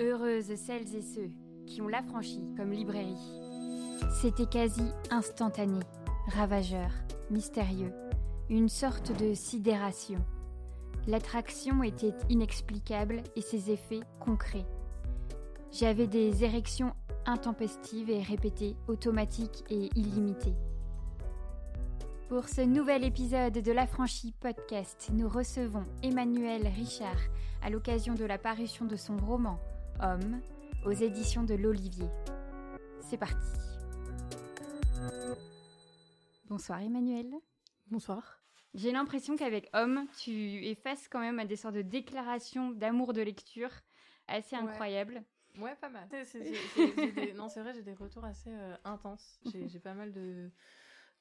Heureuses celles et ceux qui ont l'affranchi comme librairie. C'était quasi instantané, ravageur, mystérieux, une sorte de sidération. L'attraction était inexplicable et ses effets concrets. J'avais des érections intempestives et répétées, automatiques et illimitées. Pour ce nouvel épisode de l'Affranchi Podcast, nous recevons Emmanuel Richard à l'occasion de la parution de son roman Homme aux éditions de l'Olivier. C'est parti. Bonsoir Emmanuel. Bonsoir. J'ai l'impression qu'avec Homme, tu effaces quand même des sortes de déclarations d'amour de lecture assez incroyables. Ouais, pas mal. non, c'est vrai, j'ai des retours assez euh, intenses. J'ai pas mal de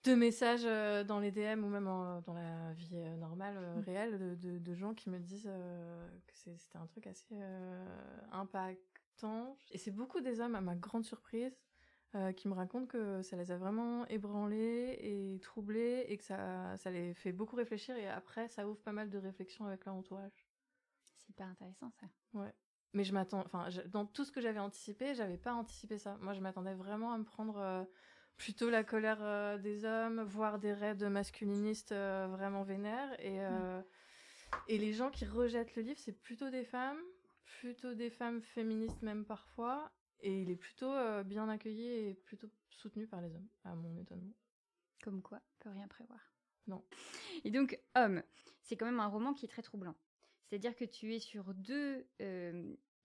de messages euh, dans les DM ou même dans la vie euh, normale, euh, mm. réelle, de, gens qui me disent que c'était un truc assez impactant. Et c'est beaucoup des hommes, à ma grande surprise, qui me racontent que ça les a vraiment ébranlés et troublés et que ça, ça les fait beaucoup réfléchir et après ça ouvre pas mal de réflexions avec leur entourage. C'est pas intéressant ça. Ouais. Mais je m'attends, enfin, dans tout ce que j'avais anticipé, j'avais pas anticipé ça. Moi, je m'attendais vraiment à me prendre plutôt la colère euh, des hommes, voire des raids masculinistes euh, vraiment vénères. Et, euh, et les gens qui rejettent le livre, c'est plutôt des femmes, plutôt des femmes féministes même parfois. Et il est plutôt bien accueilli et plutôt soutenu par les hommes, à mon étonnement. Comme quoi, peut rien prévoir. Non. Et donc, Homme, c'est quand même un roman qui est très troublant. C'est-à-dire que tu es sur deux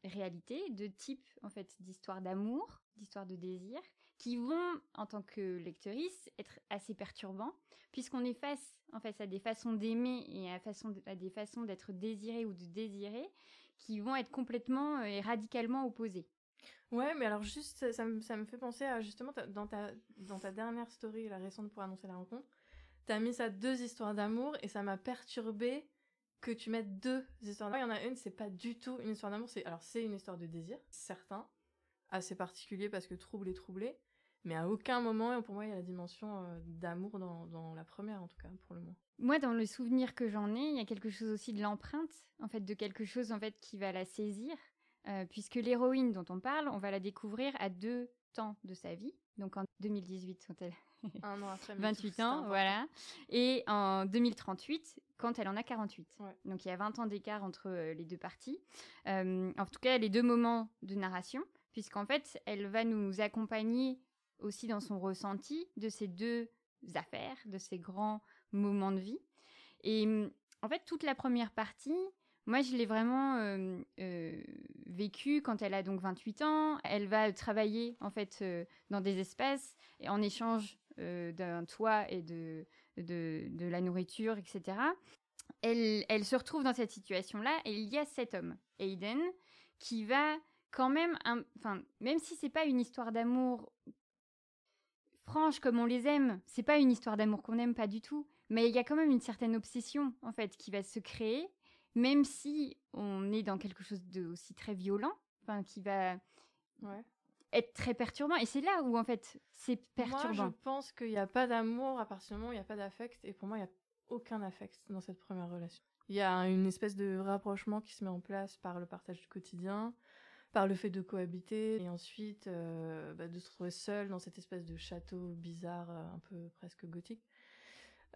réalités, deux types en fait d'histoires d'amour, d'histoires de désir, qui vont, en tant que lectrice, être assez perturbants, puisqu'on est face, en fait, à des façons d'aimer et à, façon à des façons d'être désiré ou de désirer, qui vont être complètement euh, et radicalement opposées. Ouais, mais alors juste, ça, me, ça me fait penser à justement, dans ta, dans ta dernière story, la récente pour annoncer la rencontre, t'as mis ça deux histoires d'amour et ça m'a perturbé que tu mettes deux histoires d'amour. Il y en a une, c'est pas du tout une histoire d'amour, c'est alors c'est une histoire de désir, certain, assez particulier parce que trouble et troublé. Mais à aucun moment, pour moi, il y a la dimension euh, d'amour dans, la première, en tout cas, pour le moins. Moi, dans le souvenir que j'en ai, il y a quelque chose aussi de l'empreinte, en fait, de quelque chose en fait qui va la saisir, euh, puisque l'héroïne dont on parle, on va la découvrir à deux temps de sa vie. Donc en 2018, quand elle un an après 28 ans, voilà, et en 2038 quand elle en a 48. Donc il y a 20 ans d'écart entre euh, les deux parties. en tout cas, les deux moments de narration, puisqu'en fait, elle va nous accompagner aussi dans son ressenti de ces deux affaires, de ces grands moments de vie. Et en fait, toute la première partie, moi, je l'ai vraiment euh, euh, vécue quand elle a donc 28 ans. Elle va travailler en fait euh, dans des espaces et en échange d'un toit et de, de, de, la nourriture, etc. Elle, elle se retrouve dans cette situation-là et il y a cet homme, Aiden, qui va quand même, enfin, même si c'est pas une histoire d'amour franche comme on les aime, c'est pas une histoire d'amour qu'on aime pas du tout, mais il y a quand même une certaine obsession en fait qui va se créer, même si on est dans quelque chose de aussi très violent, enfin qui va être très perturbant. Et c'est là où en fait c'est perturbant. Moi, je pense qu'il n'y a pas d'amour à partir du moment où il n'y a pas d'affect, et pour moi il n'y a aucun affect dans cette première relation. Il y a une espèce de rapprochement qui se met en place par le partage du quotidien, par le fait de cohabiter et ensuite euh, bah, de se trouver seul dans cette espèce de château bizarre, euh, un peu presque gothique.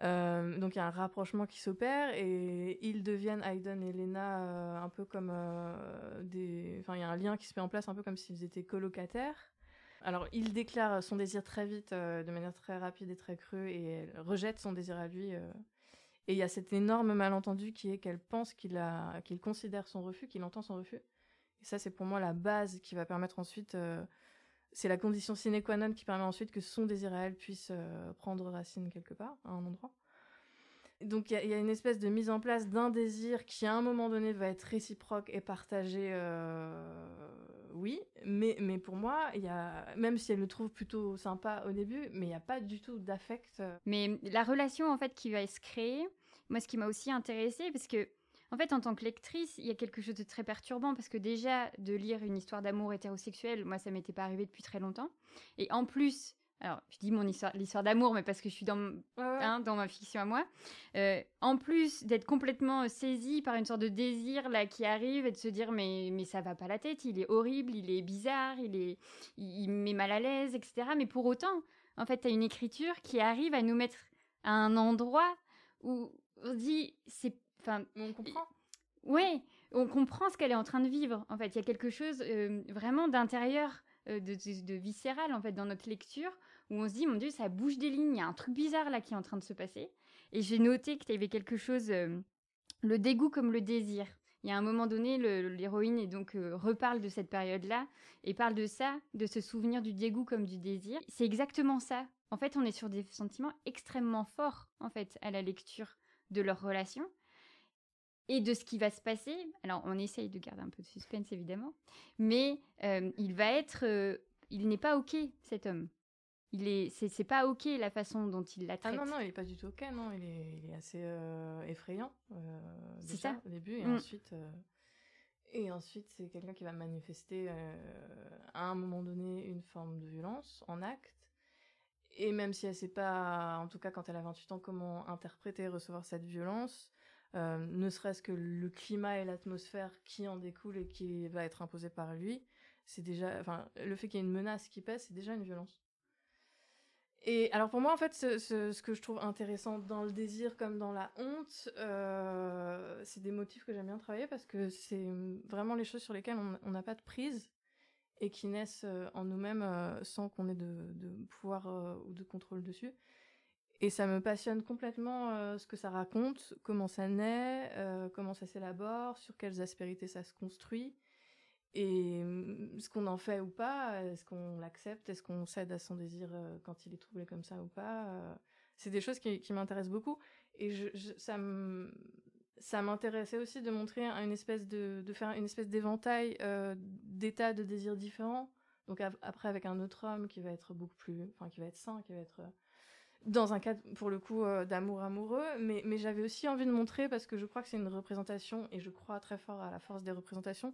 Euh, donc il y a un rapprochement qui s'opère et ils deviennent Hayden et Lena un peu comme des. Enfin, il y a un lien qui se met en place un peu comme s'ils étaient colocataires. Alors, il déclare son désir très vite, de manière très rapide et très crue, et elle rejette son désir à lui. et il y a cet énorme malentendu qui est qu'elle pense qu'il a, qu'il considère son refus, qu'il entend son refus, et ça, c'est pour moi la base qui va permettre ensuite, euh, c'est la condition sine qua non qui permet ensuite que son désir elle puisse euh, prendre racine quelque part, à un endroit. Donc il y, a une espèce de mise en place d'un désir qui à un moment donné va être réciproque et partagé, euh, oui, mais, mais pour moi, y a, même si elle le trouve plutôt sympa au début, mais il n'y a pas du tout d'affect. Mais la relation en fait qui va se créer, moi ce qui m'a aussi intéressée, parce que en fait, en tant que lectrice, il y a quelque chose de très perturbant parce que déjà, de lire une histoire d'amour hétérosexuel, moi, ça m'était pas arrivé depuis très longtemps. Et en plus, alors je dis mon histoire, l'histoire d'amour, mais parce que je suis dans, hein, dans ma fiction à moi, euh, en plus d'être complètement saisie par une sorte de désir là qui arrive et de se dire mais, mais ça va pas la tête, il est horrible, il est bizarre, il, est, il, met mal à l'aise, etc. Mais pour autant, en fait, tu as une écriture qui arrive à nous mettre à un endroit où on dit c'est... Enfin, on comprend. Ouais, on comprend ce qu'elle est en train de vivre. En fait, il y a quelque chose euh, vraiment d'intérieur, euh, de, de, viscéral en fait dans notre lecture où on se dit, mon Dieu, ça bouge des lignes, il y a un truc bizarre là qui est en train de se passer. Et j'ai noté qu'il y avait quelque chose, euh, le dégoût comme le désir. Il y a un moment donné, l'héroïne et donc euh, reparle de cette période-là et parle de ça, de se souvenir du dégoût comme du désir. C'est exactement ça. En fait, on est sur des sentiments extrêmement forts en fait à la lecture de leur relation et de ce qui va se passer. Alors, on essaye de garder un peu de suspense évidemment, mais euh, il va être, il n'est pas ok cet homme il est c'est pas ok la façon dont il la traite. Ah non non, il est pas du tout ok non, il est, il est assez euh, effrayant euh, c'est ça au début et mm. ensuite euh, et ensuite c'est quelqu'un qui va manifester à un moment donné une forme de violence en acte et même si elle sait pas en tout cas quand elle a 28 ans comment interpréter et recevoir cette violence ne serait-ce que le climat et l'atmosphère qui en découle et qui va être imposé par lui, c'est déjà enfin le fait qu'il y ait une menace qui pèse, c'est déjà une violence. Et alors pour moi, en fait, ce, que je trouve intéressant dans le désir comme dans la honte, euh, c'est des motifs que j'aime bien travailler parce que c'est vraiment les choses sur lesquelles on n'a pas de prise et qui naissent euh, en nous-mêmes euh, sans qu'on ait de, pouvoir ou de contrôle dessus. Et ça me passionne complètement ce que ça raconte, comment ça naît, comment ça s'élabore, sur quelles aspérités ça se construit. Et mmh, ce qu'on en fait ou pas, est-ce qu'on l'accepte, est-ce qu'on cède à son désir euh, quand il est troublé comme ça ou pas, euh, c'est des choses qui, m'intéressent beaucoup. Et ça m'intéressait aussi de montrer une espèce de, faire une espèce d'éventail euh, d'états de désirs différents. Donc après avec un autre homme qui va être beaucoup plus, enfin qui va être sain, qui va être dans un cadre pour le coup d'amour amoureux, mais, mais j'avais aussi envie de montrer parce que je crois que c'est une représentation et je crois très fort à la force des représentations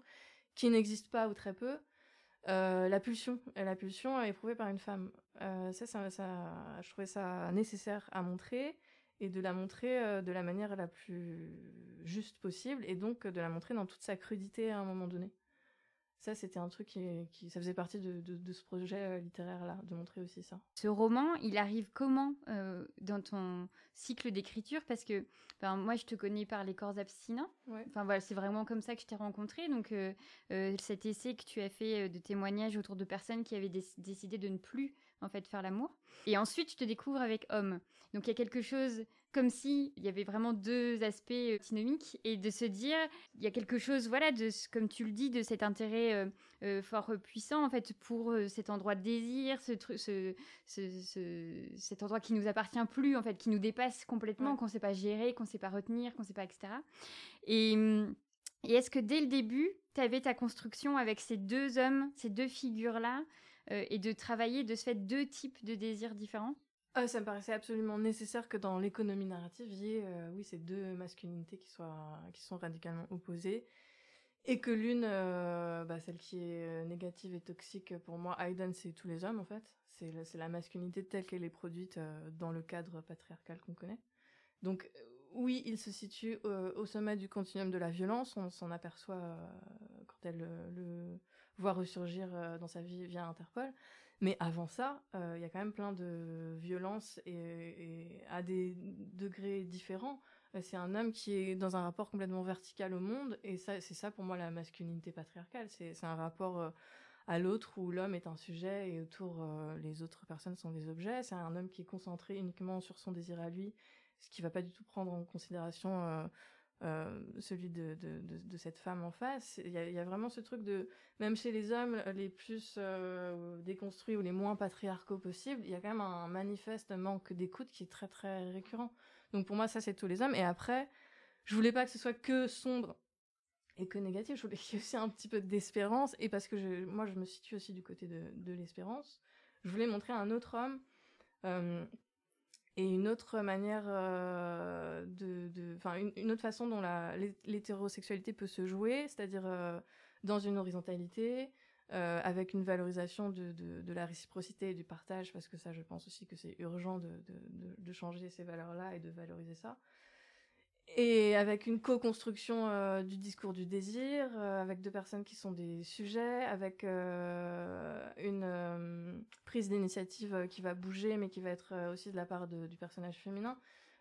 qui n'existe pas ou très peu, euh, la pulsion. Et la pulsion éprouvée par une femme. Euh, ça, ça, je trouvais ça nécessaire à montrer et de la montrer euh, de la manière la plus juste possible et donc de la montrer dans toute sa crudité à un moment donné. Ça, c'était un truc qui, ça faisait partie de, ce projet littéraire-là, de montrer aussi ça. Ce roman, il arrive comment dans ton cycle d'écriture? Parce que moi, je te connais par les corps abstinents. Enfin, voilà, c'est vraiment comme ça que je t'ai rencontré. Donc, euh, euh, cet essai que tu as fait euh, de témoignages autour de personnes qui avaient décidé de ne plus en fait faire l'amour. Et ensuite, je te découvre avec homme. Donc, il y a quelque chose comme si il y avait vraiment deux aspects antinomiques et de se dire il y a quelque chose voilà de comme tu le dis de cet intérêt fort puissant en fait pour cet endroit de désir ce, ce, ce, cet endroit qui nous appartient plus en fait qui nous dépasse complètement qu'on sait pas gérer qu'on sait pas retenir qu'on sait pas etc et, et est-ce que dès le début tu avais ta construction avec ces deux hommes ces deux figures là et de travailler de ce fait deux types de désirs différents? Ah, ça me paraissait absolument nécessaire que dans l'économie narrative, il y ait euh, oui, ces deux masculinités qui, soient, qui sont radicalement opposées. Et que l'une, euh, bah, celle qui est euh, négative et toxique, pour moi, Hayden, c'est tous les hommes en fait. C'est la, la masculinité telle qu'elle est produite dans le cadre patriarcal qu'on connaît. Donc oui, il se situe au sommet du continuum de la violence. On s'en aperçoit quand elle le voit ressurgir dans sa vie via Interpol. Mais avant ça, euh, il y a quand même plein de violences et, à des degrés différents. Euh, c'est un homme qui est dans un rapport complètement vertical au monde, et ça, c'est ça pour moi la masculinité patriarcale. C'est, un rapport euh, à l'autre où l'homme est un sujet et autour les autres personnes sont des objets. C'est un homme qui est concentré uniquement sur son désir à lui, ce qui va pas du tout prendre en considération euh, celui de, cette femme en face. Il y, a, vraiment ce truc de, même chez les hommes les plus euh, déconstruits ou les moins patriarcaux possibles, il y a quand même un manifeste manque d'écoute qui est très très récurrent. Donc pour moi, ça c'est tous les hommes. Et après, je voulais pas que ce soit que sombre et que négatif. Je voulais qu'il y ait aussi un petit peu d'espérance. Et parce que moi, je me situe aussi du côté de, de l'espérance, je voulais montrer un autre homme. Euh, et une autre manière euh, de, enfin une, autre façon dont l'hétérosexualité peut se jouer, c'est-à-dire euh, dans une horizontalité, avec une valorisation de, de, la réciprocité et du partage, parce que ça, je pense aussi que c'est urgent de, de, changer ces valeurs-là et de valoriser ça et avec une co-construction euh, du discours du désir, euh, avec deux personnes qui sont des sujets, avec euh, une prise d'initiative qui va bouger, mais qui va être aussi de la part du personnage féminin.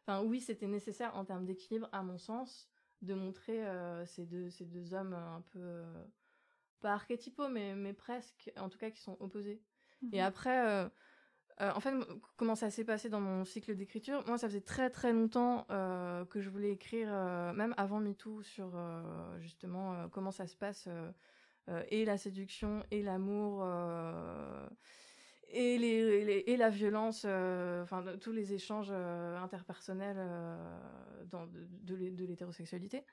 Enfin, oui, c'était nécessaire en termes d'équilibre, à mon sens, de montrer ces, deux, ces deux hommes un peu, pas archétypaux, mais, mais presque, en tout cas, qui sont opposés. Et mhm. après euh, en fait, comment ça s'est passé dans mon cycle d'écriture Moi, ça faisait très très longtemps euh, que je voulais écrire, euh, même avant MeToo, sur justement comment ça se passe, et la séduction, et l'amour, et, les, et la violence, enfin tous les échanges interpersonnels de, de l'hétérosexualité.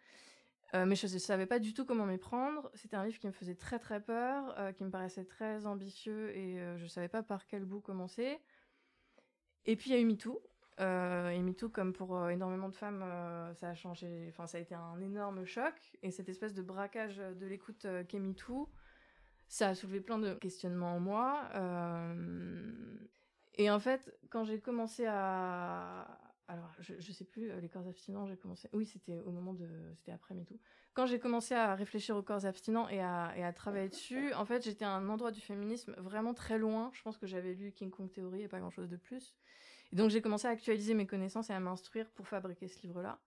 Euh, mais je ne savais pas du tout comment m'y prendre. C'était un livre qui me faisait très très peur, euh, qui me paraissait très ambitieux et euh, je ne savais pas par quel bout commencer. Et puis il y a eu MeToo. et MeToo, comme pour énormément de femmes, ça a changé, enfin ça a été un énorme choc. Et cette espèce de braquage de l'écoute qu'est MeToo, ça a soulevé plein de questionnements en moi. Et en fait, quand j'ai commencé à, alors je, je sais plus, euh, les corps abstinents, j'ai commencé. Oui, c'était au moment de. C'était après MeToo. Quand j'ai commencé à réfléchir aux corps abstinents et à, travailler dessus, en fait, j'étais à un endroit du féminisme vraiment très loin. Je pense que j'avais lu King Kong Theory et pas grand chose de plus. Et donc j'ai commencé à actualiser mes connaissances et à m'instruire pour fabriquer ce livre-là.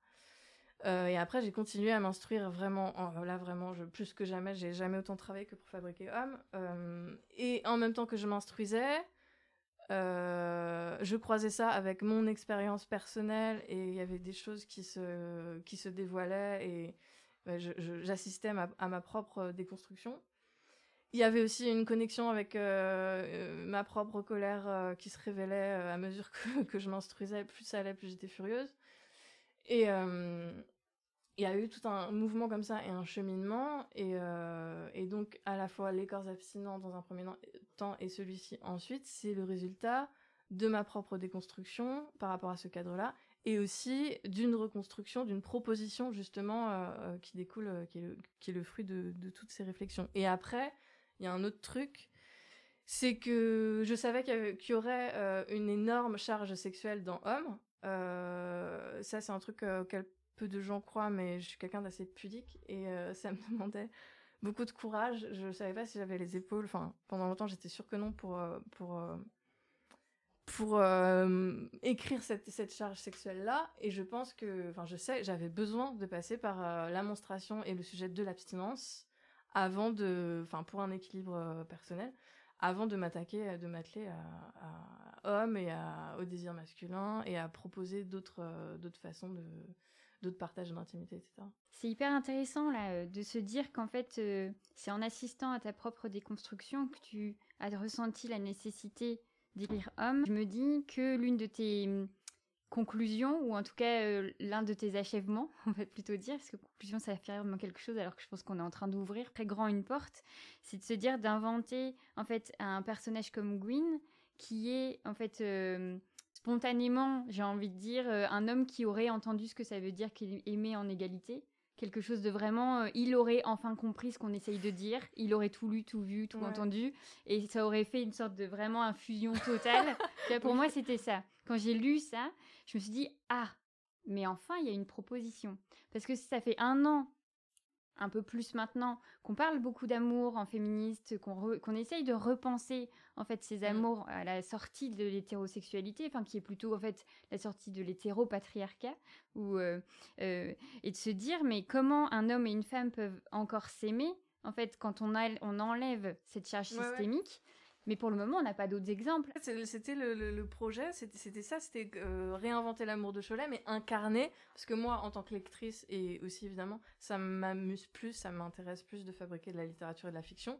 Euh, et après, j'ai continué à m'instruire vraiment, oh, là vraiment, plus que jamais, j'ai jamais autant travaillé que pour fabriquer Homme. Euh, et en même temps que je m'instruisais, euh, je croisais ça avec mon expérience personnelle et il y avait des choses qui se, qui se dévoilaient et j'assistais à ma, propre déconstruction. Il y avait aussi une connexion avec euh, euh, ma propre colère qui se révélait à mesure que, que je m'instruisais. Plus ça allait, plus j'étais furieuse. Et, il y a eu tout un mouvement comme ça et un cheminement. Et, euh, et donc, à la fois les corps abstinents dans un premier temps et celui-ci ensuite, c'est le résultat de ma propre déconstruction par rapport à ce cadre-là et aussi d'une reconstruction, d'une proposition justement euh, euh, qui découle, qui, est le, fruit de, de, toutes ces réflexions. Et après, il y a un autre truc, c'est que je savais qu'il y, aurait une énorme charge sexuelle dans Homme. ça, c'est un truc auquel peu de gens croient, mais je suis quelqu'un d'assez pudique et euh, ça me demandait beaucoup de courage. Je savais pas si j'avais les épaules. Enfin, pendant longtemps, j'étais sûre que non pour euh, pour euh, pour écrire cette, cette charge sexuelle là. Et je pense que, enfin, je sais, j'avais besoin de passer par la monstration et le sujet de l'abstinence avant de, enfin, pour un équilibre personnel avant de m'attaquer, de m'atteler à, à, hommes et au désir masculin et à proposer d'autres d'autres façons de, d'autres partages d'intimité, etc. C'est hyper intéressant là euh, de se dire qu'en fait euh, c'est en assistant à ta propre déconstruction que tu as ressenti la nécessité d'écrire homme. Je me dis que l'une de tes hum, conclusions, ou en tout cas euh, l'un de tes achèvements, on va plutôt dire, parce que conclusion ça affirme quelque chose alors que je pense qu'on est en train d'ouvrir très grand une porte, c'est de se dire d'inventer en fait un personnage comme Gwyn qui est en fait spontanément, j'ai envie de dire, euh, un homme qui aurait entendu ce que ça veut dire qu'il aimait en égalité. Quelque chose de vraiment, euh, il aurait enfin compris ce qu'on essaye de dire, il aurait tout lu, tout vu, tout entendu, et ça aurait fait une sorte de vraiment infusion totale. pour moi, c'était ça. Quand j'ai lu ça, je me suis dit, ah, mais enfin, il y a une proposition. Parce que si ça fait un an un peu plus maintenant, qu'on parle beaucoup d'amour en féministe, qu'on essaye de repenser en fait ces mmh. amours à la sortie de l'hétérosexualité, enfin qui est plutôt en fait la sortie de l'hétéropatriarcat, ou euh, euh, et de se dire mais comment un homme et une femme peuvent encore s'aimer en fait quand on, on enlève cette charge systémique. Mais pour le moment, on n'a pas d'autres exemples. C'était le, projet, c'était ça, c'était euh, réinventer l'amour de Cholet, mais incarner, parce que moi, en tant que lectrice, et aussi évidemment, ça m'amuse plus, ça m'intéresse plus de fabriquer de la littérature et de la fiction.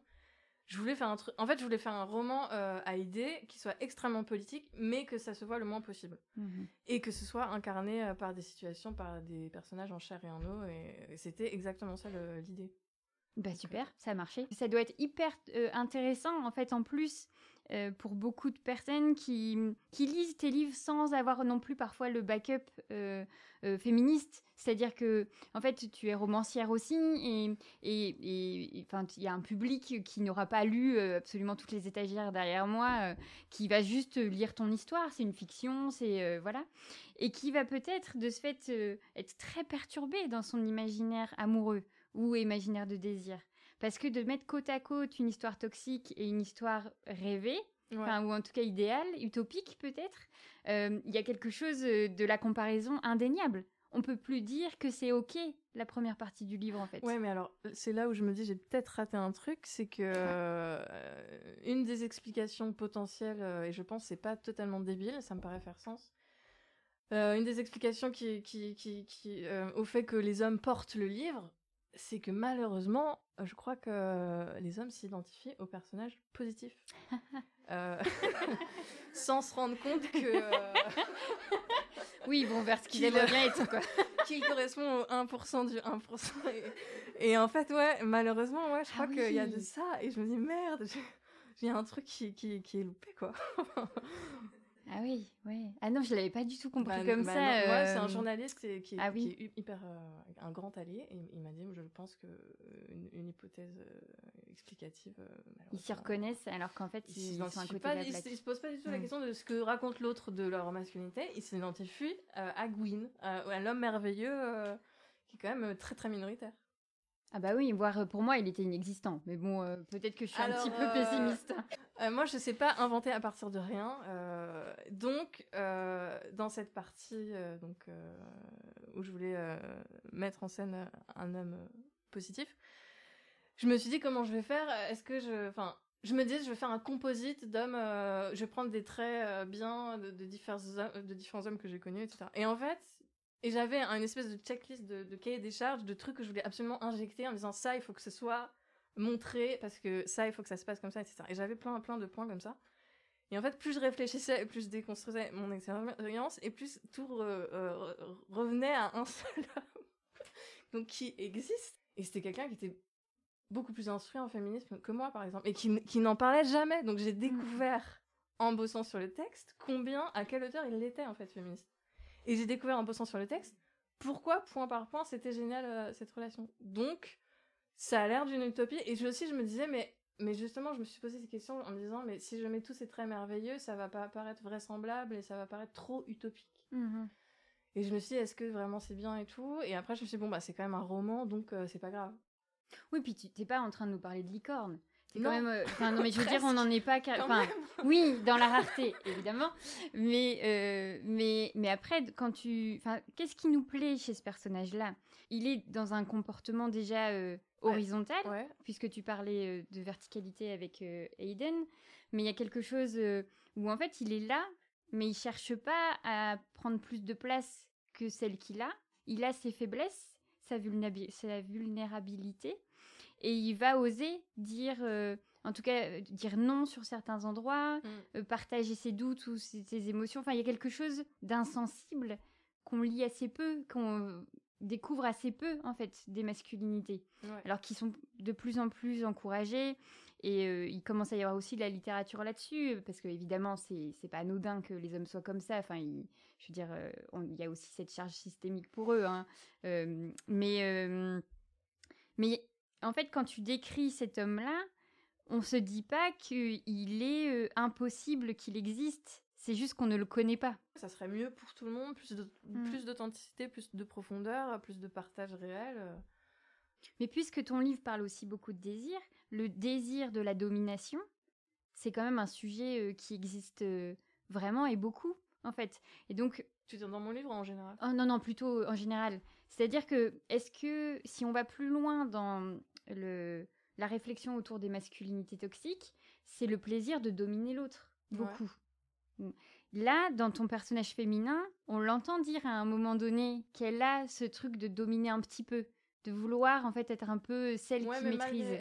Je voulais faire un truc, en fait, je voulais faire un roman euh, à idées qui soit extrêmement politique, mais que ça se voit le moins possible. Mhm. Et que ce soit incarné euh, par des situations, par des personnages en chair et en eau, et c'était exactement ça l'idée. Bah super, ça a marché. Ça doit être hyper intéressant en fait en plus euh, pour beaucoup de personnes qui, qui, lisent tes livres sans avoir non plus parfois le backup euh, euh, féministe. C'est-à-dire que, en fait, tu es romancière aussi, et et, enfin, il y a un public qui n'aura pas lu absolument toutes les étagères derrière moi, qui va juste lire ton histoire. C'est une fiction, c'est voilà, et qui va peut-être de ce fait être très perturbé dans son imaginaire amoureux ou imaginaire de désir. Parce que de mettre côte à côte une histoire toxique et une histoire rêvée, ou en tout cas idéale, utopique peut-être, euh, il y a quelque chose euh, de la comparaison indéniable. On peut plus dire que c'est ok la première partie du livre en fait. Ouais, mais alors c'est là où je me dis j'ai peut-être raté un truc, c'est que euh, une des explications potentielles et je pense c'est pas totalement débile, ça me paraît faire sens. une des explications qui, qui, qui, qui au fait que les hommes portent le livre, c'est que malheureusement, je crois que les hommes s'identifient aux personnages positifs. Euh, sans se rendre compte que. Euh, oui, ils vont vers ce qu'ils aiment bien et tout, quoi. Qu'il correspond au 1% du 1%. Et, en fait, ouais, malheureusement, ouais, je crois ah qu'il y a de ça. Et je me dis, merde, j'ai un truc qui, qui, qui est loupé, quoi. Ah oui, oui. Ah non, je l'avais pas du tout compris bah, comme bah ça. Moi, c'est un euh, journaliste qui est, qui ah hyper euh, un grand allié et il m'a dit, je pense que euh, une, hypothèse explicative. ils s'y reconnaissent alors qu'en fait ils, sont côté pas, ils, se posent pas du tout la mm. question de ce que raconte l'autre de leur masculinité. Ils s'identifient à Gwyn, à l'homme merveilleux qui est quand même très très minoritaire. Ah bah oui, voire euh, pour moi, il était inexistant. Mais bon, euh, peut-être que je suis un petit peu pessimiste. Euh, moi, je sais pas inventer à partir de rien. donc, dans cette partie donc, où je voulais mettre en scène un homme positif, je me suis dit comment je vais faire? Est-ce que je... Enfin, je me dis, je vais faire un composite d'hommes. je vais prendre des traits bien de, de différents hommes que j'ai connus, etc. Et en fait, et j'avais une espèce de checklist de, de cahier des charges, de trucs que je voulais absolument injecter en disant ça, il faut que ce soit montré parce que ça, il faut que ça se passe comme ça, etc. Et j'avais plein, plein de points comme ça. Et en fait, plus je réfléchissais et plus je déconstruisais mon expérience, et plus tout revenait à un seul homme, donc qui existe. Et c'était quelqu'un qui était beaucoup plus instruit en féminisme que moi, par exemple, et qui, qui n'en parlait jamais. Donc j'ai mmh. découvert, en bossant sur le texte, combien, à quelle hauteur il était en fait féministe. Et j'ai découvert en bossant sur le texte pourquoi, point par point, c'était génial euh, cette relation. Donc, ça a l'air d'une utopie. Et je, aussi, je me disais, mais, mais justement, je me suis posé ces questions en me disant, mais si je mets tous ces traits merveilleux, ça va pas paraître vraisemblable et ça va paraître trop utopique. Mhm. Et je me suis dit, est-ce que vraiment c'est bien et tout? Et après, je me suis dit, bon, bah, c'est quand même un roman, donc euh, c'est pas grave. Oui, puis tu t'es pas en train de nous parler de licorne. Non. Quand même, euh, non, mais je veux dire, on n'en est pas. Enfin, oui, dans la rareté, évidemment. Mais, euh, mais, mais après, quand tu. Enfin, qu'est-ce qui nous plaît chez ce personnage-là? Il est dans un comportement déjà euh, horizontal, puisque tu parlais de verticalité avec Aiden. Mais il y a quelque chose où, en fait, il est là, mais il cherche pas à prendre plus de place que celle qu'il a. Il a ses faiblesses, sa vulnérabilité et il va oser dire, euh, en tout cas, euh, dire non sur certains endroits, mm. euh, partager ses doutes ou ses, émotions. Enfin, il y a quelque chose d'insensible qu'on lit assez peu, qu'on découvre assez peu, en fait, des masculinités. Alors qu'ils sont de plus en plus encouragés. Et il commence à y avoir aussi de la littérature là-dessus, parce que évidemment, c'est pas anodin que les hommes soient comme ça. Enfin, je veux dire, il y a aussi cette charge systémique pour eux. Hein. mais, mais en fait, quand tu décris cet homme-là, on se dit pas qu'il est euh, impossible qu'il existe. C'est juste qu'on ne le connaît pas. Ça serait mieux pour tout le monde, plus mm. d'authenticité, plus de profondeur, plus de partage réel. Euh. Mais puisque ton livre parle aussi beaucoup de désir, le désir de la domination, c'est quand même un sujet euh, qui existe vraiment et beaucoup, en fait. Et donc. Tu dis dans mon livre en général? Oh non, non, plutôt en général. C'est-à-dire que, est-ce que si on va plus loin dans le, la réflexion autour des masculinités toxiques, c'est le plaisir de dominer l'autre, beaucoup. Là, dans ton personnage féminin, on l'entend dire à un moment donné qu'elle a ce truc de dominer un petit peu, de vouloir en fait être un peu celle qui maîtrise.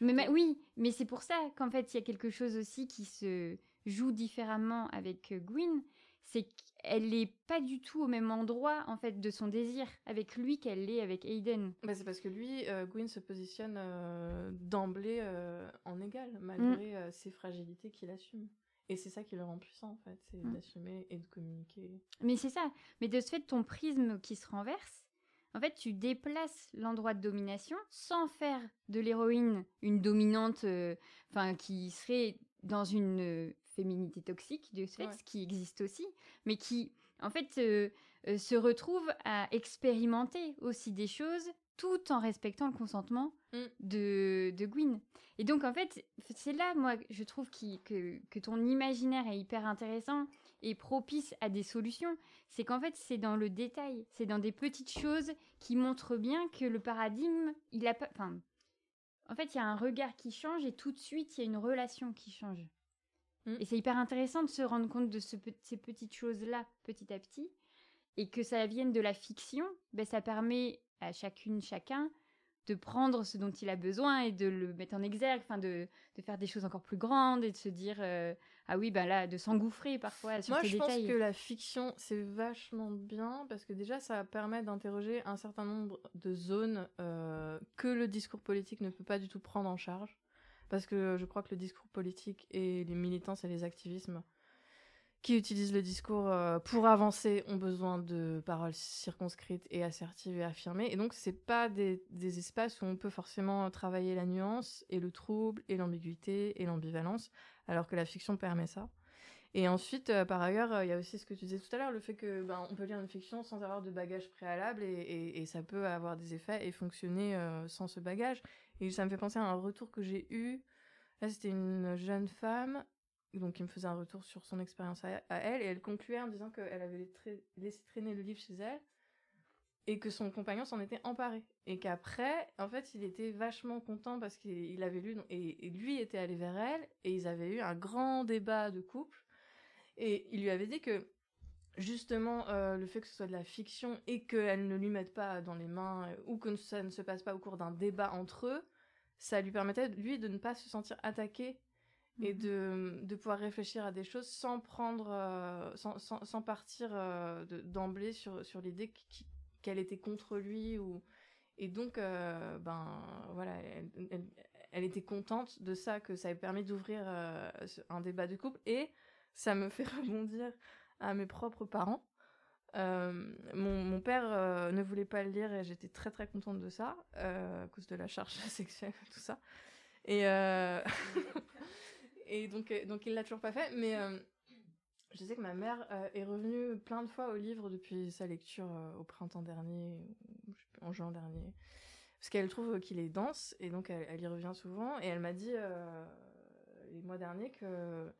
Mais oui, mais c'est pour ça qu'en fait il y a quelque chose aussi qui se joue différemment avec euh, Gwyn, c'est qu'elle n'est pas du tout au même endroit en fait de son désir avec lui qu'elle l'est avec Aiden. Bah, c'est parce que lui, euh, Gwyn se positionne euh, d'emblée euh, en égal, malgré mm. ses fragilités qu'il assume. Et c'est ça qui le rend puissant en fait, c'est mm. d'assumer et de communiquer. Mais c'est ça. Mais de ce fait, ton prisme qui se renverse, en fait, tu déplaces l'endroit de domination sans faire de l'héroïne une dominante, enfin, qui serait dans une féminité toxique, de ce fait, qui existe aussi, mais qui, en fait, euh, euh, se retrouve à expérimenter aussi des choses tout en respectant le consentement mm. de, de Gwyn. Et donc, en fait, c'est là, moi, je trouve que, que ton imaginaire est hyper intéressant et propice à des solutions. C'est qu'en fait, c'est dans le détail, c'est dans des petites choses qui montrent bien que le paradigme, il a pas... Enfin, en fait, il y a un regard qui change et tout de suite, il y a une relation qui change. Mm. Et c'est hyper intéressant de se rendre compte de ces petites choses-là, petit à petit. Et que ça vienne de la fiction, ben, ça permet à chacune, chacun, de prendre ce dont il a besoin et de le mettre en exergue, enfin de, de faire des choses encore plus grandes et de se dire euh, ah oui ben là de s'engouffrer parfois sur Moi, je pense que la fiction c'est vachement bien parce que déjà ça permet d'interroger un certain nombre de zones euh, que le discours politique ne peut pas du tout prendre en charge parce que je crois que le discours politique et les militants et les activismes qui utilisent le discours euh, pour avancer ont besoin de paroles circonscrites et assertives et affirmées. Et donc, c'est pas des, espaces où on peut forcément travailler la nuance et le trouble et l'ambiguïté et l'ambivalence, alors que la fiction permet ça. Et ensuite, euh, par ailleurs, il y a aussi ce que tu disais tout à l'heure, le fait que ben, on peut lire une fiction sans avoir de bagage préalable et, ça peut avoir des effets et fonctionner euh, sans ce bagage. Et ça me fait penser à un retour que j'ai eu. Là, c'était une jeune femme, donc qui me faisait un retour sur son expérience à, elle, et elle concluait en disant qu'elle avait laissé traîner le livre chez elle et que son compagnon s'en était emparé et qu'après en fait il était vachement content parce qu'il avait lu et, lui était allé vers elle et ils avaient eu un grand débat de couple et il lui avait dit que justement euh, le fait que ce soit de la fiction et qu'elle ne lui mette pas dans les mains euh, ou que ça ne se passe pas au cours d'un débat entre eux, ça lui permettait lui de ne pas se sentir attaqué et mhm. de, de pouvoir réfléchir à des choses sans prendre euh, sans, sans, sans, partir d'emblée sur, sur l'idée qu'elle était contre lui ou et donc ben voilà elle, elle, elle, était contente de ça que ça ait permis d'ouvrir un débat de couple et ça me fait rebondir à mes propres parents. Euh, mon, père euh, ne voulait pas le lire et j'étais très très contente de ça, euh, à cause de la charge sexuelle tout ça. Et, et donc, donc il l'a toujours pas fait, mais je sais que ma mère est revenue plein de fois au livre depuis sa lecture au printemps dernier, en juin dernier, parce qu'elle trouve qu'il est dense et donc elle, elle, y revient souvent. Et elle m'a dit les mois derniers que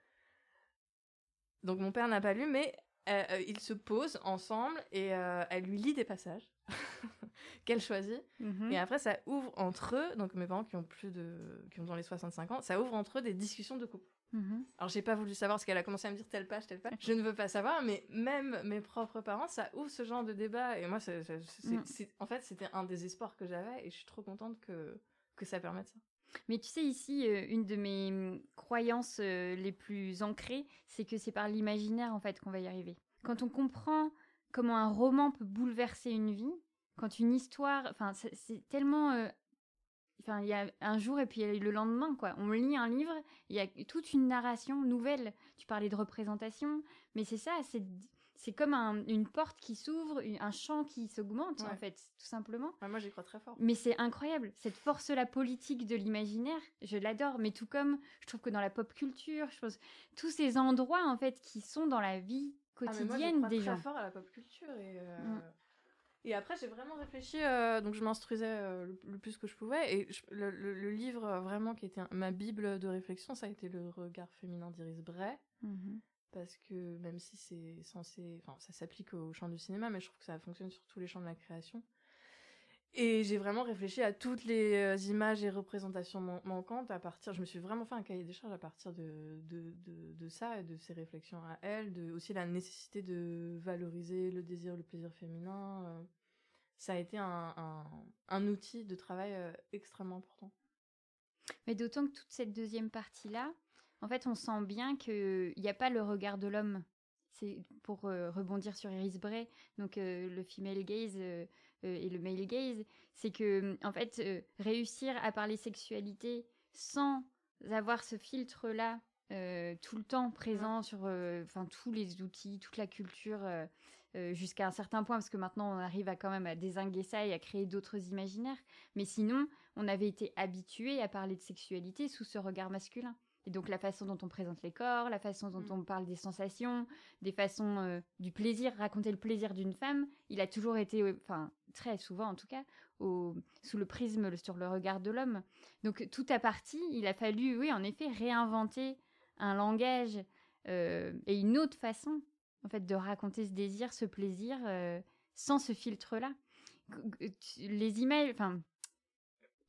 donc mon père n'a pas lu, mais euh, euh, ils se posent ensemble et euh, elle lui lit des passages qu'elle choisit. Mhm. Et après, ça ouvre entre eux, donc mes parents qui ont plus de. qui ont dans les 65 ans, ça ouvre entre eux des discussions de couple. Mhm. Alors, j'ai pas voulu savoir parce qu'elle a commencé à me dire telle page, telle page. Je ne veux pas savoir, mais même mes propres parents, ça ouvre ce genre de débat. Et moi, mm. c'est, en fait, c'était un des espoirs que j'avais et je suis trop contente que, que ça permette ça. Mais tu sais, ici, euh, une de mes mmh, croyances euh, les plus ancrées, c'est que c'est par l'imaginaire, en fait, qu'on va y arriver. Quand on comprend comment un roman peut bouleverser une vie, quand une histoire, enfin, c'est tellement... Euh, enfin, il y a un jour et puis le lendemain, quoi. On lit un livre, il y a toute une narration nouvelle. Tu parlais de représentation, mais c'est ça, c'est c'est comme une porte qui s'ouvre, un champ qui s'augmente, en fait, tout simplement. moi, j'y crois très fort. Mais c'est incroyable. Cette force-la politique de l'imaginaire, je l'adore. Mais tout comme, je trouve que dans la pop culture, je pense, tous ces endroits, en fait, qui sont dans la vie quotidienne ah, moi, des très gens. fort à la pop culture. Et, euh, mm. et après, j'ai vraiment réfléchi, euh, donc je m'instruisais euh, le, plus que je pouvais. Et le, livre, vraiment, qui était ma bible de réflexion, ça a été Le regard féminin d'Iris Bray. Mm-hmm parce que même si c'est censé, enfin ça s'applique au champ du cinéma, mais je trouve que ça fonctionne sur tous les champs de la création. Et j'ai vraiment réfléchi à toutes les euh, images et représentations manquantes à partir, je me suis vraiment fait un cahier des charges à partir de, de, ça et de ces réflexions à elle, de aussi la nécessité de valoriser le désir, le plaisir féminin. Euh. ça a été un, un, un, outil de travail euh, extrêmement important. Mais d'autant que toute cette deuxième partie-là, en fait, on sent bien qu'il n'y a pas le regard de l'homme. c'est pour rebondir sur Iris Bray, donc le female gaze et le male gaze, c'est que en fait réussir à parler sexualité sans avoir ce filtre là tout le temps présent sur enfin tous les outils, toute la culture jusqu'à un certain point, parce que maintenant on arrive à quand même à désinguer ça et à créer d'autres imaginaires. Mais sinon, on avait été habitué à parler de sexualité sous ce regard masculin. Et donc la façon dont on présente les corps, la façon dont mm. on parle des sensations, des façons euh, du plaisir, raconter le plaisir d'une femme, il a toujours été, euh, enfin très souvent en tout cas, au, sous le prisme sur le regard de l'homme. Donc tout à partie, il a fallu, oui, en effet, réinventer un langage euh, et une autre façon, en fait, de raconter ce désir, ce plaisir, sans ce filtre-là. Les emails, enfin,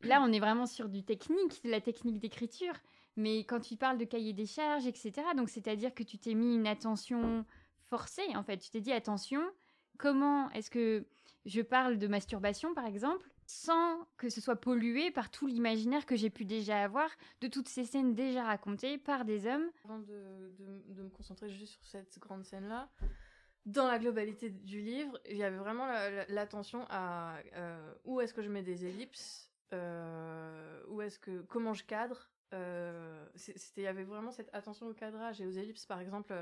là, on est vraiment sur du technique, la technique d'écriture. Mais quand tu parles de cahier des charges, etc., donc c'est-à-dire que tu t'es mis une attention forcée, en fait. Tu t'es dit, attention, comment est-ce que je parle de masturbation, par exemple, sans que ce soit pollué par tout l'imaginaire que j'ai pu déjà avoir de toutes ces scènes déjà racontées par des hommes. Avant de, me concentrer juste sur cette grande scène-là, dans la globalité du livre, il y avait vraiment l'attention à euh, où est-ce que je mets des ellipses, euh, où est-ce que comment je cadre, euh, il y avait vraiment cette attention au cadrage. Et aux ellipses par exemple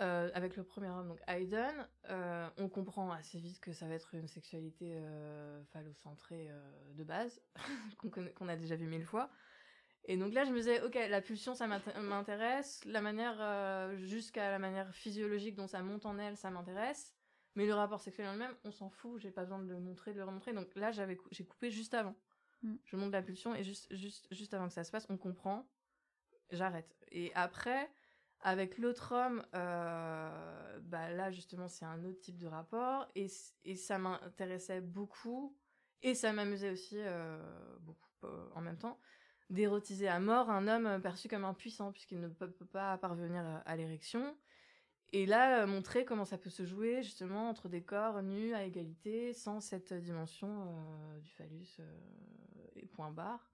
euh, avec le premier homme donc Hayden euh, on comprend assez vite que ça va être une sexualité phallocentrée de base qu'on a déjà vu mille fois. Et donc là je me disais ok la pulsion ça m'intéresse. La manière jusqu'à la manière physiologique dont ça monte en elle ça m'intéresse. Mais le rapport sexuel en lui-même on s'en fout. J'ai pas besoin de le montrer de le remontrer. Donc là j'avais j'ai coupé juste avant Mm. Je monte la pulsion et juste, juste, juste avant que ça se passe, on comprend, j'arrête. Et après, avec l'autre homme, euh, bah là justement c'est un autre type de rapport et, et ça m'intéressait beaucoup et ça m'amusait aussi euh, beaucoup euh, en même temps d'érotiser à mort un homme perçu comme impuissant puisqu'il ne peut, pas parvenir à l'érection et là, montrer comment ça peut se jouer justement entre des corps nus à égalité, sans cette dimension du phallus et point barre.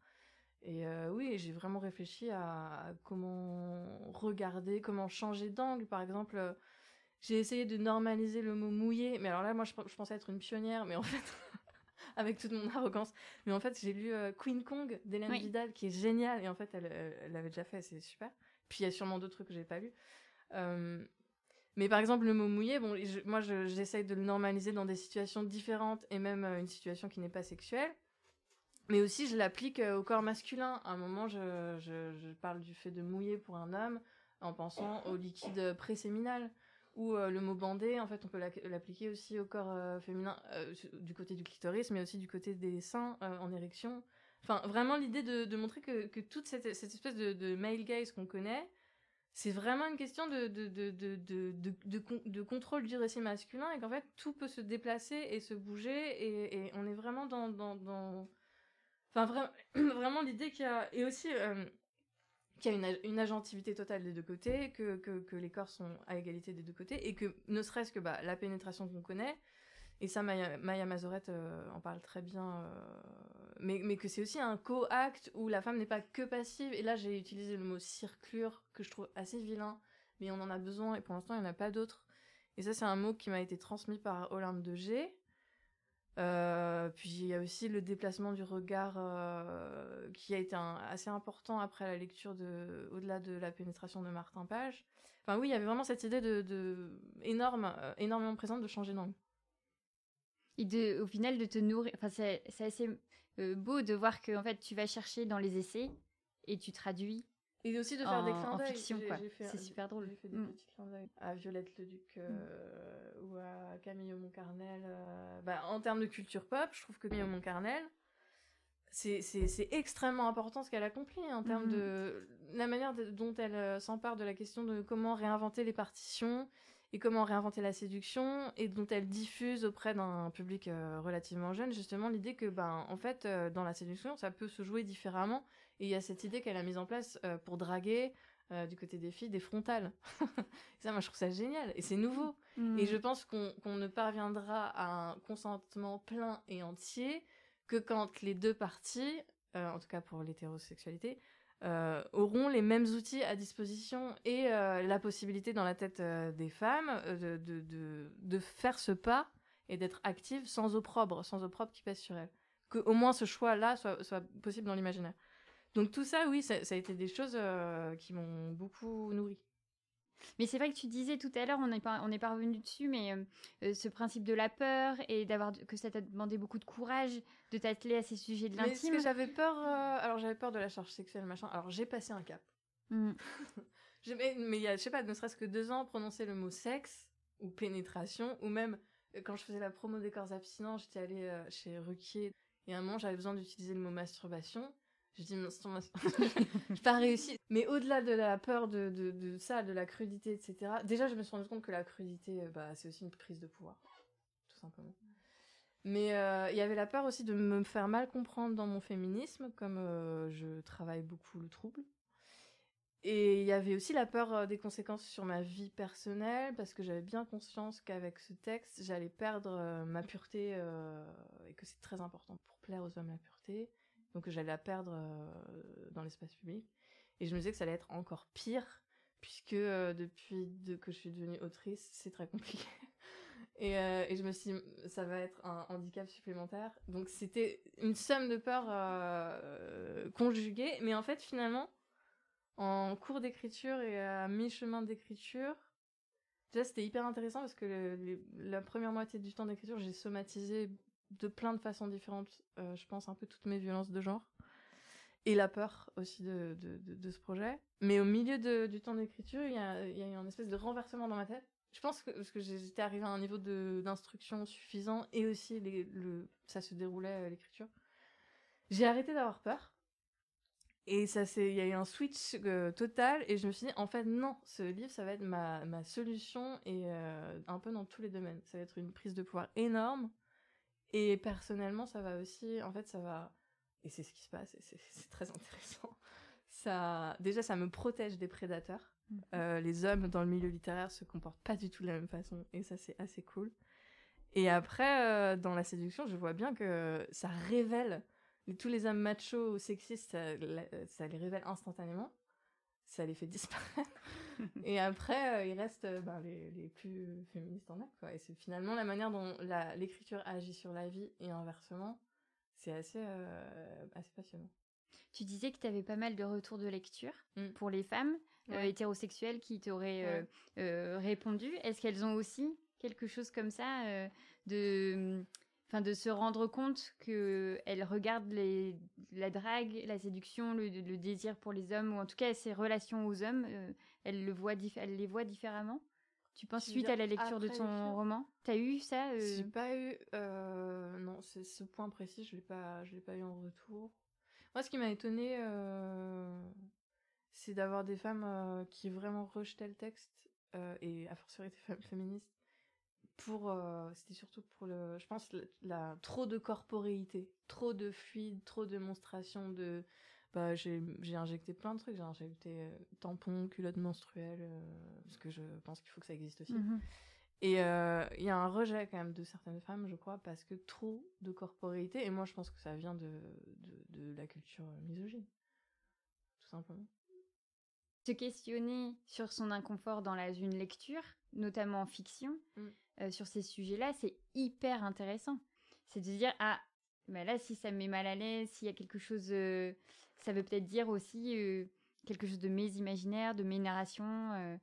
Et oui, j'ai vraiment réfléchi à, comment regarder, comment changer d'angle. Par exemple, j'ai essayé de normaliser le mot mouillé. Mais alors là, moi, je, pensais être une pionnière, mais en fait, avec toute mon arrogance. Mais en fait, j'ai lu Queen Kong d'Hélène Vidal, qui est génial. Et en fait, elle l'avait déjà fait, c'est super. Puis il y a sûrement d'autres trucs que j'ai pas lus. Mais par exemple, le mot mouillé, bon, moi, j'essaye de le normaliser dans des situations différentes et même euh, une situation qui n'est pas sexuelle. Mais aussi, je l'applique euh, au corps masculin. À un moment, je, je, parle du fait de mouiller pour un homme en pensant au liquide préséminal. Ou euh, le mot bandé, en fait, on peut l'appliquer aussi au corps féminin, du côté du clitoris, mais aussi du côté des seins en érection. Enfin, vraiment l'idée de, montrer que, que toute cette, cette espèce de, male gaze qu'on connaît, c'est vraiment une question de, de, de, de, de, contrôle du récit masculin et qu'en fait tout peut se déplacer et se bouger et, on est vraiment dans... enfin vraiment, l'idée qu'il y a et aussi euh, qu'il y a une, agentivité totale des deux côtés que, que, les corps sont à égalité des deux côtés et que ne serait-ce que bah, la pénétration qu'on connaît et ça Maya, Maya Mazorette euh, en parle très bien euh, mais, mais que c'est aussi un co-acte où la femme n'est pas que passive. Et là, j'ai utilisé le mot circlure, que je trouve assez vilain, mais on en a besoin, et pour l'instant, il n'y en a pas d'autres. Et ça, c'est un mot qui m'a été transmis par Olympe de G. Euh, puis il y a aussi le déplacement du regard euh, qui a été assez important après la lecture de au-delà de la pénétration de Martin Page. Enfin oui, il y avait vraiment cette idée de, énorme, euh, énormément présente de changer d'angle. Et au final de te nourrir. Enfin, c'est assez beau de voir que en fait tu vas chercher dans les essais et tu traduis et aussi de faire des clins d'œil. fiction, C'est super drôle. J'ai fait des mm. petits clins d'œil à Violette Leduc euh, mm. ou à Camille Montcarnel. Euh, bah, en termes de culture pop, je trouve que Camille Montcarnel, c'est extrêmement important ce qu'elle accomplit en termes mm-hmm. de la manière dont elle s'empare de la question de comment réinventer les partitions et comment réinventer la séduction et dont elle diffuse auprès d'un public euh, relativement jeune justement l'idée que ben en fait euh, dans la séduction ça peut se jouer différemment et il y a cette idée qu'elle a mise en place euh, pour draguer du côté des filles des frontales ça moi je trouve ça génial et c'est nouveau mmh. et je pense qu'on ne parviendra à un consentement plein et entier que quand les deux parties en tout cas pour l'hétérosexualité auront les mêmes outils à disposition et la possibilité dans la tête des femmes de, de, de, faire ce pas et d'être active sans opprobre, sans opprobre qui pèse sur elles. Que au moins ce choix-là soit, soit possible dans l'imaginaire. Donc tout ça, oui, ça, a été des choses qui m'ont beaucoup nourri. Mais c'est vrai que tu disais tout à l'heure, on n'est pas, on est pas revenu dessus, mais euh, euh, ce principe de la peur et d'avoir que ça t'a demandé beaucoup de courage de t'atteler à ces sujets de l'intime. Mais que j'avais peur, euh, alors j'avais peur de la charge sexuelle, machin. Alors j'ai passé un cap. Mmh. mais il y a, je sais pas, ne serait-ce que deux ans, prononcer le mot sexe ou pénétration, ou même quand je faisais la promo des corps abstinents, j'étais allée chez Ruquier et à un moment j'avais besoin d'utiliser le mot masturbation. Je dis, je pas réussi. Mais au-delà de la peur de, ça, de la crudité, etc., déjà, je me suis rendu compte que la crudité, euh, bah, c'est aussi une prise de pouvoir. Tout simplement. Mais euh, il y avait la peur aussi de me faire mal comprendre dans mon féminisme, comme euh, je travaille beaucoup le trouble. Et il y avait aussi la peur des conséquences sur ma vie personnelle, parce que j'avais bien conscience qu'avec ce texte, j'allais perdre ma pureté, et que c'est très important pour plaire aux hommes la pureté donc j'allais la perdre euh, dans l'espace public. Et je me disais que ça allait être encore pire, puisque euh, depuis que je suis devenue autrice, c'est très compliqué. et, euh, et, je me suis dit, ça va être un handicap supplémentaire. Donc c'était une somme de peur conjuguée, mais en fait finalement, en cours d'écriture et à mi-chemin d'écriture, déjà c'était hyper intéressant parce que la première moitié du temps d'écriture, j'ai somatisé de plein de façons différentes, euh, je pense, un peu toutes mes violences de genre. Et la peur aussi de, de, ce projet. Mais au milieu du temps d'écriture, il y a, eu une espèce de renversement dans ma tête. Je pense que, parce que j'étais arrivée à un niveau d'instruction suffisant et aussi le, ça se déroulait à l'écriture. J'ai arrêté d'avoir peur. Et ça c'est il y a eu un switch euh, total et je me suis dit en fait non, ce livre ça va être ma, ma solution et euh, un peu dans tous les domaines. Ça va être une prise de pouvoir énorme et personnellement, ça va aussi, en fait, ça va, et c'est ce qui se passe, et c'est très intéressant. Ça, déjà, ça me protège des prédateurs. Mhm. Euh, les hommes dans le milieu littéraire se comportent pas du tout de la même façon, et ça, c'est assez cool. Et après, euh, dans la séduction, je vois bien que ça révèle tous les hommes machos ou sexistes, ça les révèle instantanément ça les fait disparaître. et après, euh, il reste euh, ben, les, les, plus féministes en acte. Quoi. Et c'est finalement la manière dont l'écriture agit sur la vie et inversement, c'est assez, euh, assez passionnant. Tu disais que tu avais pas mal de retours de lecture mm. pour les femmes hétérosexuelles qui t'auraient répondu. Est-ce qu'elles ont aussi quelque chose comme ça de enfin de se rendre compte que elle regarde les, la drague, la séduction, le, désir pour les hommes ou en tout cas ses relations aux hommes, euh, elle le voit elle les voit différemment. Tu penses suite à la lecture de ton roman, t'as eu ça euh? J'ai pas eu, euh, non, c'est ce point précis, je l'ai pas, je l'ai pas eu en retour. Moi, ce qui m'a étonné, c'est d'avoir des femmes qui vraiment rejetaient le texte et a fortiori des femmes féministes pour euh, c'était surtout pour le je pense la, trop de corporéité trop de fluide trop de démonstration de bah j'ai injecté plein de trucs. J'ai injecté euh, tampons culottes menstruelles euh, parce que je pense qu'il faut que ça existe aussi. Mmh et il y a un rejet quand même de certaines femmes je crois parce que trop de corporéité et moi je pense que ça vient de de, de la culture misogyne tout simplement se questionner sur son inconfort dans la, une lecture, notamment en fiction, mmh. Euh, sur ces sujets-là, c'est hyper intéressant. C'est de se dire, ah, bah là, si ça me met mal à l'aise, s'il y a quelque chose, euh, ça veut peut-être dire aussi euh, quelque chose de mes imaginaires, de mes narrations.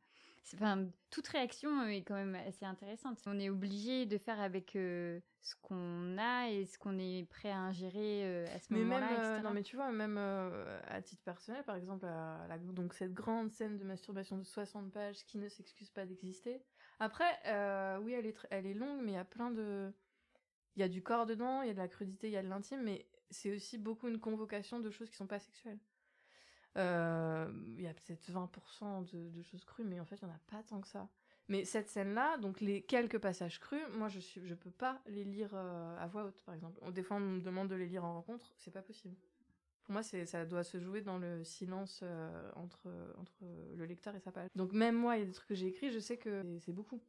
Enfin, toute réaction est quand même assez intéressante. On est obligé de faire avec ce qu'on a et ce qu'on est prêt à ingérer à ce moment-là. non, mais tu vois, même à titre personnel, par exemple, donc cette grande scène de masturbation de 60 pages qui ne s'excuse pas d'exister. Après, euh, oui, elle est, elle est longue, mais il y a plein de. Il y a du corps dedans, il y a de la crudité, il y a de l'intime, mais c'est aussi beaucoup une convocation de choses qui sont pas sexuelles. Euh, il y a peut-être 20% de, choses crues, mais en fait, il n'y en a pas tant que ça. Mais cette scène-là, donc les quelques passages crus, moi, je suis, je peux pas les lire euh, à voix haute, par exemple. Des fois, on me demande de les lire en rencontre, c'est pas possible. Pour moi, c'est, ça doit se jouer dans le silence euh, entre, entre le lecteur et sa page. Donc même moi, il y a des trucs que j'ai écrits, je sais que c'est beaucoup.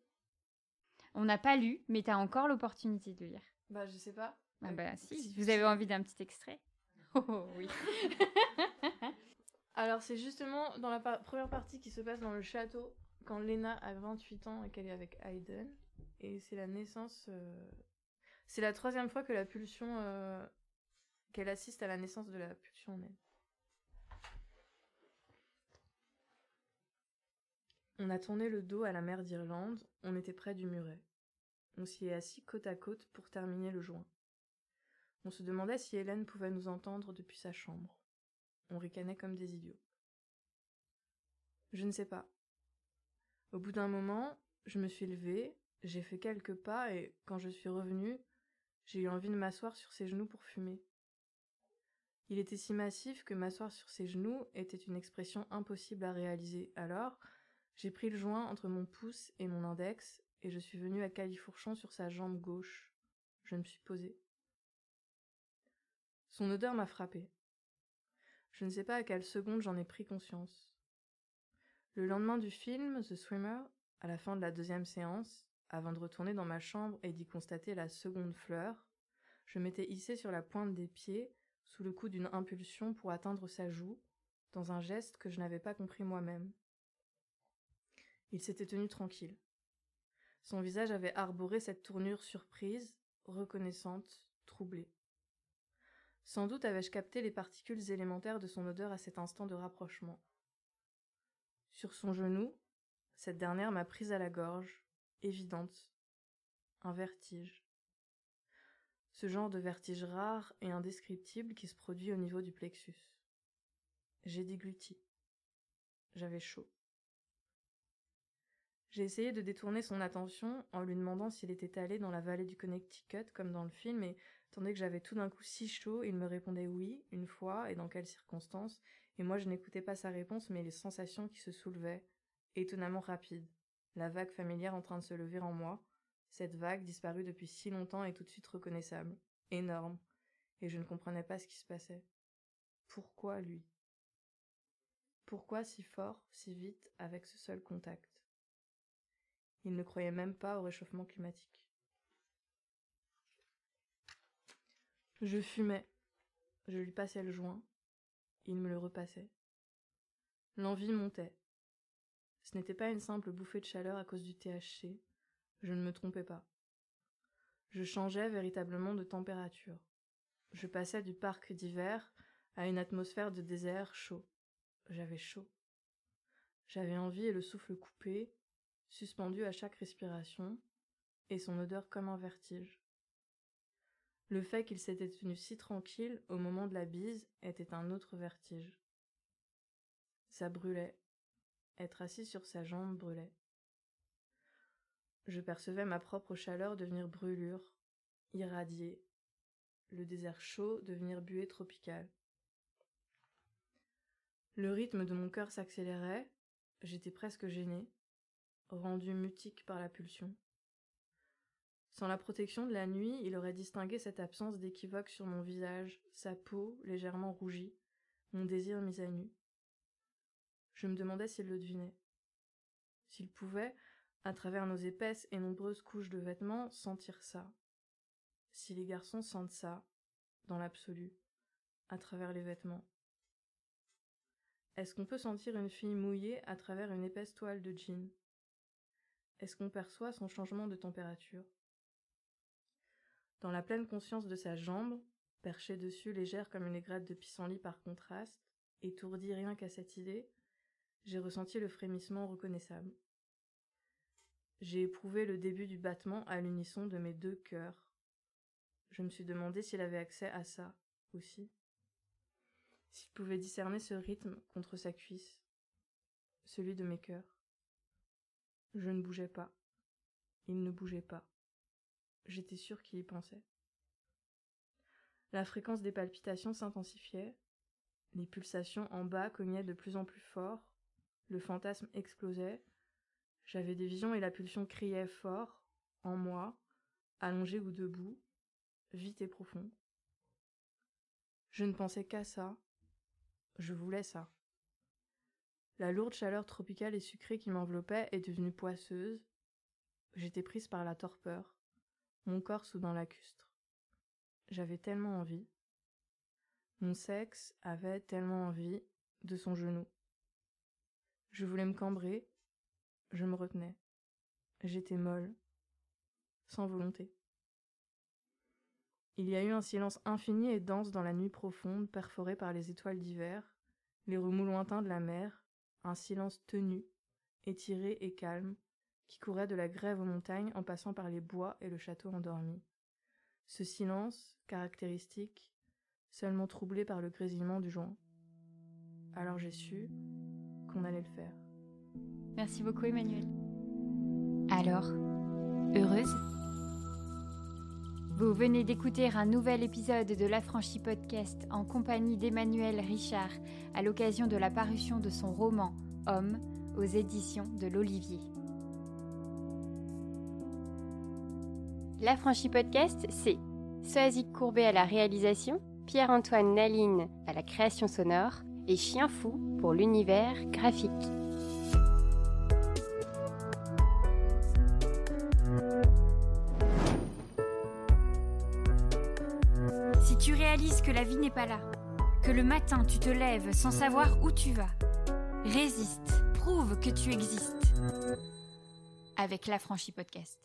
On n'a pas lu, mais tu as encore l'opportunité de lire. Bah, je sais pas. Ah bah si, vous avez envie d'un petit extrait. Oh oui. Alors, c'est justement dans la première partie qui se passe dans le château, quand Lena a 28 ans et qu'elle est avec Hayden. Et c'est la naissance. Euh, c'est la troisième fois que la pulsion. Euh, qu'elle assiste à la naissance de la pulsion naine. On a tourné le dos à la mer d'Irlande, on était près du muret. On s'y est assis côte à côte pour terminer le joint. On se demandait si Hélène pouvait nous entendre depuis sa chambre. On ricanait comme des idiots. Je ne sais pas. Au bout d'un moment, je me suis levée, j'ai fait quelques pas et quand je suis revenue, j'ai eu envie de m'asseoir sur ses genoux pour fumer. Il était si massif que m'asseoir sur ses genoux était une expression impossible à réaliser. Alors, j'ai pris le joint entre mon pouce et mon index et je suis venue à califourchon sur sa jambe gauche. Je me suis posée. Son odeur m'a frappée. Je ne sais pas à quelle seconde j'en ai pris conscience. Le lendemain du film, The Swimmer, à la fin de la deuxième séance, avant de retourner dans ma chambre et d'y constater la seconde fleur, je m'étais hissée sur la pointe des pieds, sous le coup d'une impulsion pour atteindre sa joue, dans un geste que je n'avais pas compris moi-même. Il s'était tenu tranquille. Son visage avait arboré cette tournure surprise, reconnaissante, troublée. Sans doute avais-je capté les particules élémentaires de son odeur à cet instant de rapprochement. Sur son genou, cette dernière m'a prise à la gorge, évidente. Un vertige. Ce genre de vertige rare et indescriptible qui se produit au niveau du plexus. J'ai dégluti. J'avais chaud. J'ai essayé de détourner son attention en lui demandant s'il était allé dans la vallée du Connecticut comme dans le film, et tandis que j'avais tout d'un coup si chaud, il me répondait oui, une fois, et dans quelles circonstances, et moi je n'écoutais pas sa réponse mais les sensations qui se soulevaient, étonnamment rapides, la vague familière en train de se lever en moi, cette vague disparue depuis si longtemps et tout de suite reconnaissable, énorme, et je ne comprenais pas ce qui se passait. Pourquoi lui? Pourquoi si fort, si vite, avec ce seul contact? Il ne croyait même pas au réchauffement climatique. Je fumais. Je lui passais le joint. Il me le repassait. L'envie montait. Ce n'était pas une simple bouffée de chaleur à cause du THC. Je ne me trompais pas. Je changeais véritablement de température. Je passais du parc d'hiver à une atmosphère de désert chaud. J'avais chaud. J'avais envie et le souffle coupé, suspendu à chaque respiration, et son odeur comme un vertige. Le fait qu'il s'était tenu si tranquille au moment de la bise était un autre vertige. Ça brûlait. Être assis sur sa jambe brûlait. Je percevais ma propre chaleur devenir brûlure, irradier, le désert chaud devenir buée tropicale. Le rythme de mon cœur s'accélérait, j'étais presque gênée, rendu mutique par la pulsion. Sans la protection de la nuit, il aurait distingué cette absence d'équivoque sur mon visage, sa peau légèrement rougie, mon désir mis à nu. Je me demandais s'il le devinait. S'il pouvait, à travers nos épaisses et nombreuses couches de vêtements, sentir ça. Si les garçons sentent ça, dans l'absolu, à travers les vêtements. Est-ce qu'on peut sentir une fille mouillée à travers une épaisse toile de jean? Est-ce qu'on perçoit son changement de température? Dans la pleine conscience de sa jambe, perchée dessus légère comme une aigrette de pissenlit par contraste, étourdie rien qu'à cette idée, j'ai ressenti le frémissement reconnaissable. J'ai éprouvé le début du battement à l'unisson de mes deux cœurs. Je me suis demandé s'il avait accès à ça aussi. S'il pouvait discerner ce rythme contre sa cuisse, celui de mes cœurs. Je ne bougeais pas. Il ne bougeait pas. J'étais sûre qu'il y pensait. La fréquence des palpitations s'intensifiait, les pulsations en bas cognaient de plus en plus fort, le fantasme explosait, j'avais des visions et la pulsion criait fort, en moi, allongé ou debout, vite et profond. Je ne pensais qu'à ça, je voulais ça. La lourde chaleur tropicale et sucrée qui m'enveloppait est devenue poisseuse. J'étais prise par la torpeur, mon corps soudain lacustre. J'avais tellement envie. Mon sexe avait tellement envie de son genou. Je voulais me cambrer, je me retenais. J'étais molle, sans volonté. Il y a eu un silence infini et dense dans la nuit profonde, perforée par les étoiles d'hiver, les remous lointains de la mer, un silence tenu, étiré et calme, qui courait de la grève aux montagnes en passant par les bois et le château endormi. Ce silence, caractéristique, seulement troublé par le grésillement du joint. Alors j'ai su qu'on allait le faire. Merci beaucoup Emmanuel. Alors, heureuse? Vous venez d'écouter un nouvel épisode de l'Affranchi Podcast en compagnie d'Emmanuel Richard à l'occasion de la parution de son roman Homme aux éditions de l'Olivier. L'Affranchi Podcast, c'est Soazic Courbet à la réalisation, Pierre-Antoine Naline à la création sonore et Chien Fou pour l'univers graphique. Si tu réalises que la vie n'est pas là, que le matin tu te lèves sans savoir où tu vas, résiste, prouve que tu existes. Avec l'Affranchi Podcast.